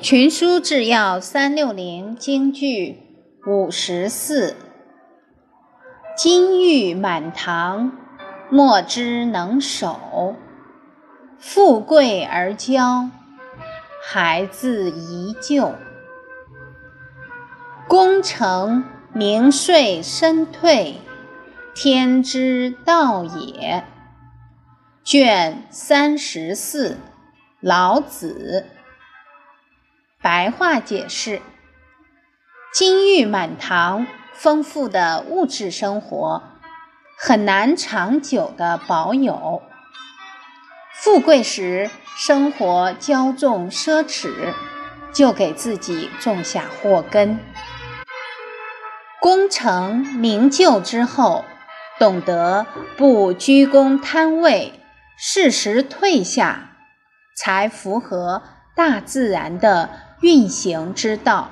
群书治要三六零京剧五十四，金玉满堂，莫之能守；富贵而骄，孩子宜旧。功成名遂身退，天之道也。卷三十四，老子。白话解释：金玉满堂，丰富的物质生活很难长久的保有；富贵时，生活骄纵奢侈，就给自己种下祸根。功成名就之后，懂得不居功贪位，适时退下，才符合大自然的。运行之道。